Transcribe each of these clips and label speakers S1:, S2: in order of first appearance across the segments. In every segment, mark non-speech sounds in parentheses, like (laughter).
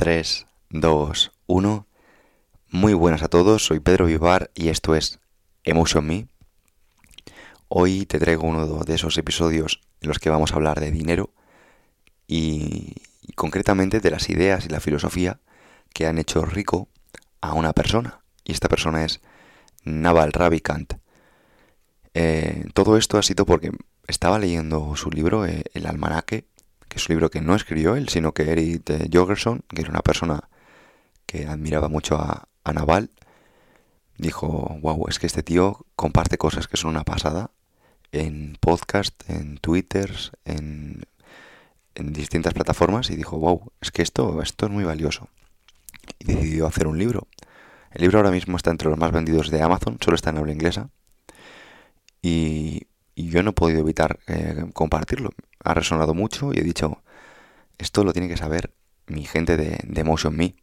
S1: Tres, dos, uno. Muy buenas a todos, soy Pedro Vivar y esto es Emotion Me. Hoy te traigo uno de esos episodios en los que vamos a hablar de dinero y, y concretamente de las ideas y la filosofía que han hecho rico a una persona. Y esta persona es Naval Ravikant. Eh, todo esto ha sido porque estaba leyendo su libro, eh, El Almanaque, que es un libro que no escribió él, sino que Eric Jorgensen, que era una persona que admiraba mucho a, a Naval, dijo, wow, es que este tío comparte cosas que son una pasada en podcast, en Twitter, en, en distintas plataformas y dijo, wow, es que esto, esto es muy valioso. Y decidió hacer un libro. El libro ahora mismo está entre los más vendidos de Amazon, solo está en habla inglesa. Y, y yo no he podido evitar eh, compartirlo. Ha resonado mucho y he dicho, esto lo tiene que saber mi gente de, de Motion Me.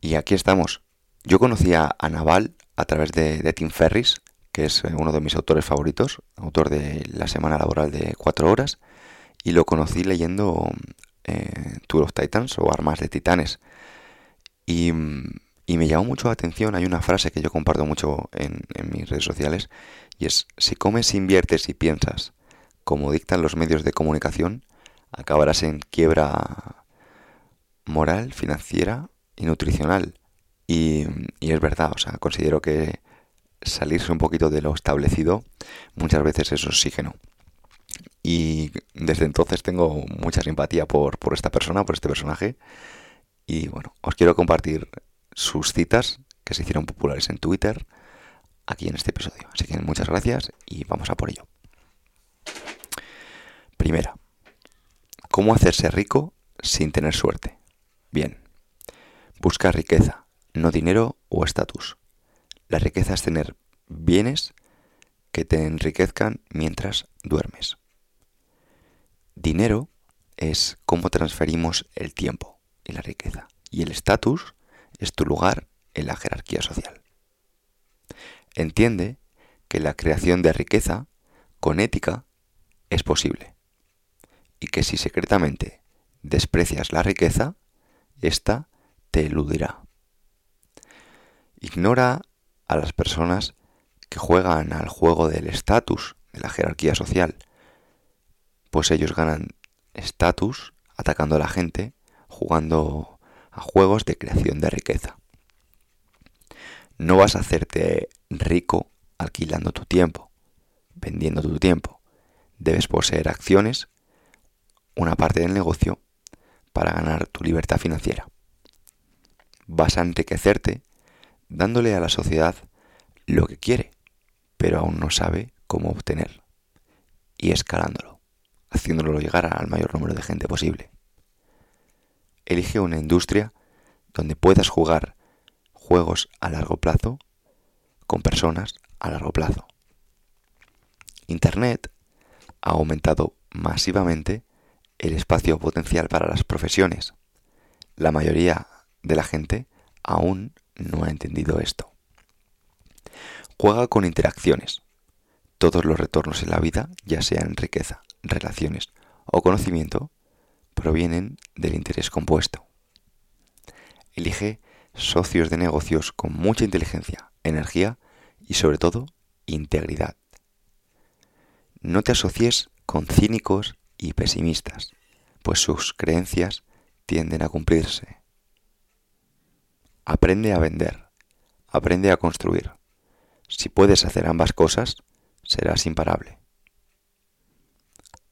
S1: Y aquí estamos. Yo conocí a, Naval a través de, Tim Ferris, que es eh, uno de mis autores favoritos, autor de La Semana Laboral de Cuatro Horas, y lo conocí leyendo eh, Tour of Titans o Armas de Titanes. Y, y, me llamó mucho la atención, hay una frase que yo comparto mucho en, mis redes sociales, y es, si comes, inviertes y piensas como dictan los medios de comunicación, acabarás en quiebra moral, financiera y nutricional. Y, y, es verdad, o sea, considero que salirse un poquito de lo establecido muchas veces es oxígeno. Y desde entonces tengo mucha simpatía por, por esta persona, por este personaje. Y bueno, os quiero compartir sus citas que se hicieron populares en Twitter aquí en este episodio. Así que muchas gracias y vamos a por ello. Primera, ¿cómo hacerse rico sin tener suerte? Bien, busca riqueza, no dinero o estatus. La riqueza es tener bienes que te enriquezcan mientras duermes. Dinero es cómo transferimos el tiempo y la riqueza. Y el estatus es tu lugar en la jerarquía social. Entiende que la creación de riqueza con ética es posible y que si secretamente desprecias la riqueza, ésta te eludirá. Ignora a las personas que juegan al juego del estatus de la jerarquía social, pues ellos ganan estatus atacando a la gente, jugando juegos de creación de riqueza. No vas a hacerte rico alquilando tu tiempo, vendiendo tu tiempo. Debes poseer acciones, una parte del negocio, para ganar tu libertad financiera. Vas a enriquecerte dándole a la sociedad lo que quiere, pero aún no sabe cómo obtener, y escalándolo, haciéndolo llegar al mayor número de gente posible. Elige una industria donde puedas jugar juegos a largo plazo con personas a largo plazo. Internet ha aumentado masivamente el espacio potencial para las profesiones. La mayoría de la gente aún no ha entendido esto. Juega con interacciones. Todos los retornos en la vida, ya sean riqueza, relaciones o conocimiento, provienen del interés compuesto. Elige socios de negocios con mucha inteligencia, energía y sobre todo integridad. No te asocies con cínicos y pesimistas, pues sus creencias tienden a cumplirse. Aprende a vender, aprende a construir. Si puedes hacer ambas cosas, serás imparable.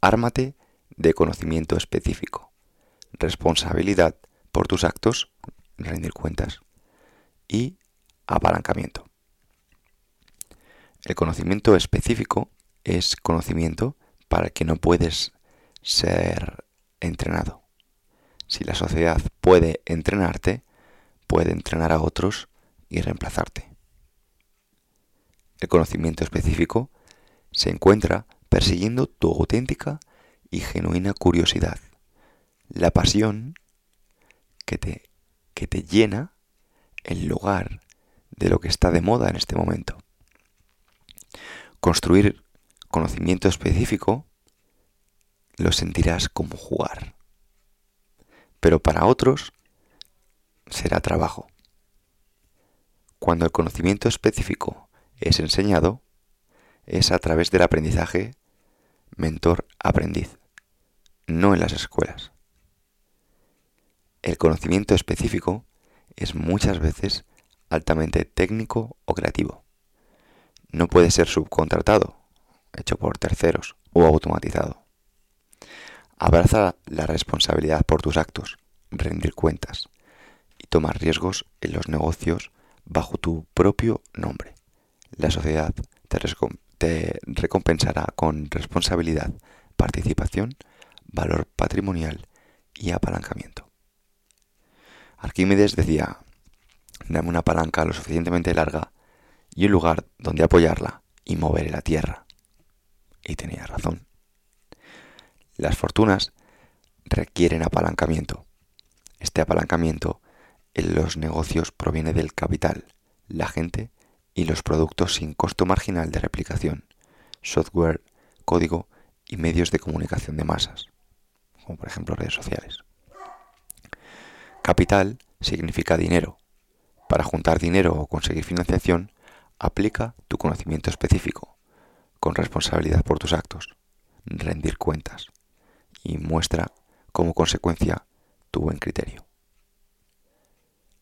S1: Ármate de conocimiento específico, responsabilidad por tus actos, rendir cuentas, y apalancamiento. El conocimiento específico es conocimiento para el que no puedes ser entrenado. si la sociedad puede entrenarte, puede entrenar a otros y reemplazarte. El conocimiento específico se encuentra persiguiendo tu auténtica y genuina curiosidad, la pasión que te, que te llena en lugar de lo que está de moda en este momento. Construir conocimiento específico lo sentirás como jugar. Pero para otros será trabajo. Cuando el conocimiento específico es enseñado, es a través del aprendizaje mentor-aprendiz, no en las escuelas. El conocimiento específico es muchas veces altamente técnico o creativo. No puede ser subcontratado, hecho por terceros o automatizado. Abraza la responsabilidad por tus actos, rendir cuentas y tomar riesgos en los negocios bajo tu propio nombre. La sociedad te, recompensará con responsabilidad, participación, valor patrimonial y apalancamiento. Arquímedes decía, dame una palanca lo suficientemente larga y un lugar donde apoyarla y mover la tierra. Y tenía razón. Las fortunas requieren apalancamiento. Este apalancamiento en los negocios proviene del capital, la gente y los productos sin costo marginal de replicación, software, código y medios de comunicación de masas, como por ejemplo redes sociales. Capital significa dinero. Para juntar dinero o conseguir financiación, aplica tu conocimiento específico, con responsabilidad por tus actos, rendir cuentas y muestra como consecuencia tu buen criterio.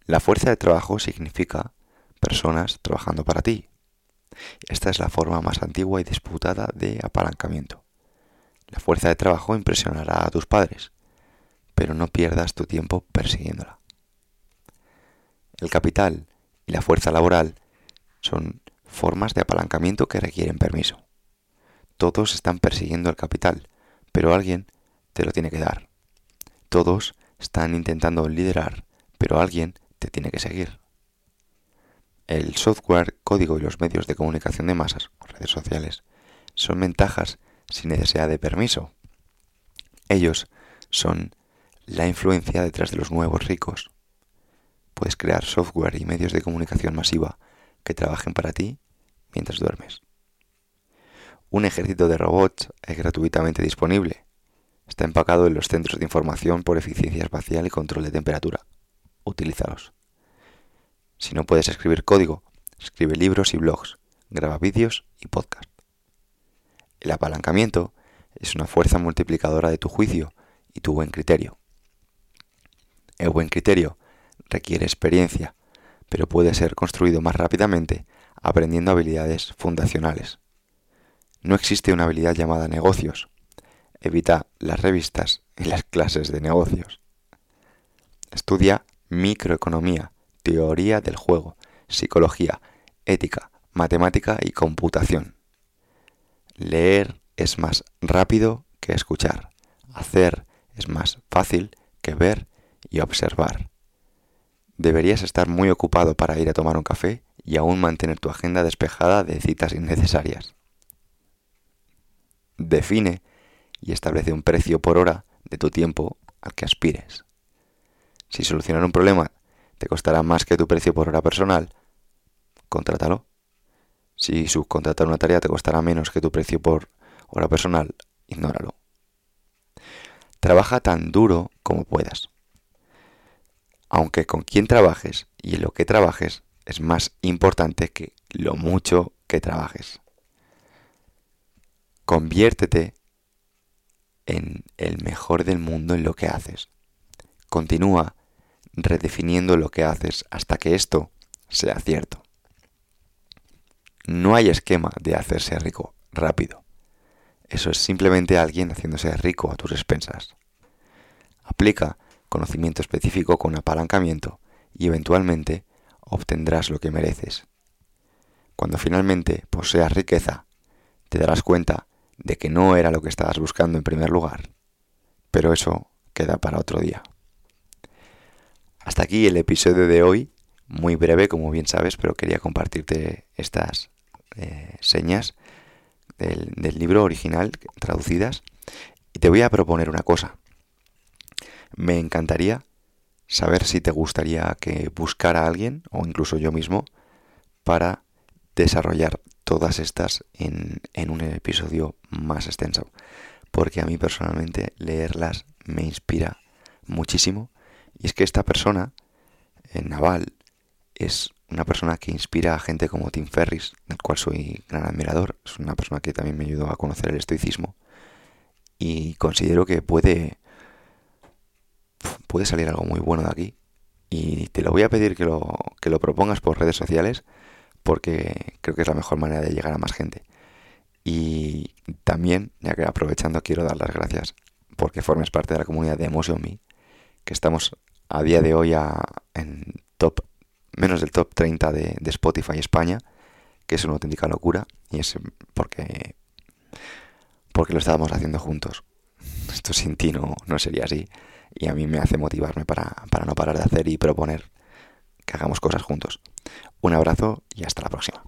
S1: La fuerza de trabajo significa personas trabajando para ti. Esta es la forma más antigua y disputada de apalancamiento. La fuerza de trabajo impresionará a tus padres, pero no pierdas tu tiempo persiguiéndola. El capital y la fuerza laboral son formas de apalancamiento que requieren permiso. Todos están persiguiendo el capital, pero alguien te lo tiene que dar. Todos están intentando liderar, pero alguien te tiene que seguir. El software, código y los medios de comunicación de masas, redes sociales, son ventajas sin necesidad de permiso. Ellos son la influencia detrás de los nuevos ricos. Puedes crear software y medios de comunicación masiva que trabajen para ti mientras duermes. Un ejército de robots es gratuitamente disponible Está empacado en los centros de información por eficiencia espacial y control de temperatura. Utilízalos. Si no puedes escribir código, escribe libros y blogs, graba vídeos y podcast. El apalancamiento es una fuerza multiplicadora de tu juicio y tu buen criterio. El buen criterio requiere experiencia, pero puede ser construido más rápidamente aprendiendo habilidades fundacionales. No existe una habilidad llamada negocios, Evita las revistas y las clases de negocios. Estudia microeconomía, teoría del juego, psicología, ética, matemática y computación. Leer es más rápido que escuchar. Hacer es más fácil que ver y observar. Deberías estar muy ocupado para ir a tomar un café y aún mantener tu agenda despejada de citas innecesarias. Define y establece un precio por hora de tu tiempo al que aspires. Si solucionar un problema te costará más que tu precio por hora personal, contrátalo. Si subcontratar una tarea te costará menos que tu precio por hora personal, ignóralo. Trabaja tan duro como puedas. Aunque con quien trabajes y en lo que trabajes es más importante que lo mucho que trabajes. Conviértete en el mejor del mundo en lo que haces. Continúa redefiniendo lo que haces hasta que esto sea cierto. No hay esquema de hacerse rico rápido. Eso es simplemente alguien haciéndose rico a tus expensas. Aplica conocimiento específico con apalancamiento y eventualmente obtendrás lo que mereces. Cuando finalmente poseas riqueza, te darás cuenta de que no era lo que estabas buscando en primer lugar. Pero eso queda para otro día. Hasta aquí el episodio de hoy, muy breve como bien sabes, pero quería compartirte estas eh, señas del, libro original traducidas y te voy a proponer una cosa. Me encantaría saber si te gustaría que buscara a alguien, o incluso yo mismo, para desarrollar todas estas en, un episodio más extenso. Porque a mí personalmente leerlas me inspira muchísimo. Y es que esta persona, en Naval, es una persona que inspira a gente como Tim Ferris, del cual soy gran admirador. Es una persona que también me ayudó a conocer el estoicismo. Y considero que puede puede salir algo muy bueno de aquí. Y te lo voy a pedir que lo, que lo propongas por redes sociales porque creo que es la mejor manera de llegar a más gente. Y también, ya que aprovechando, quiero dar las gracias porque formes parte de la comunidad de Emotion Me, que estamos a día de hoy a, en top, menos del top 30 de, de Spotify España, que es una auténtica locura, y es porque, porque lo estábamos haciendo juntos. (laughs) Esto sin ti no, no sería así y a mí me hace motivarme para, para no parar de hacer y proponer que hagamos cosas juntos. Un abrazo y hasta la próxima.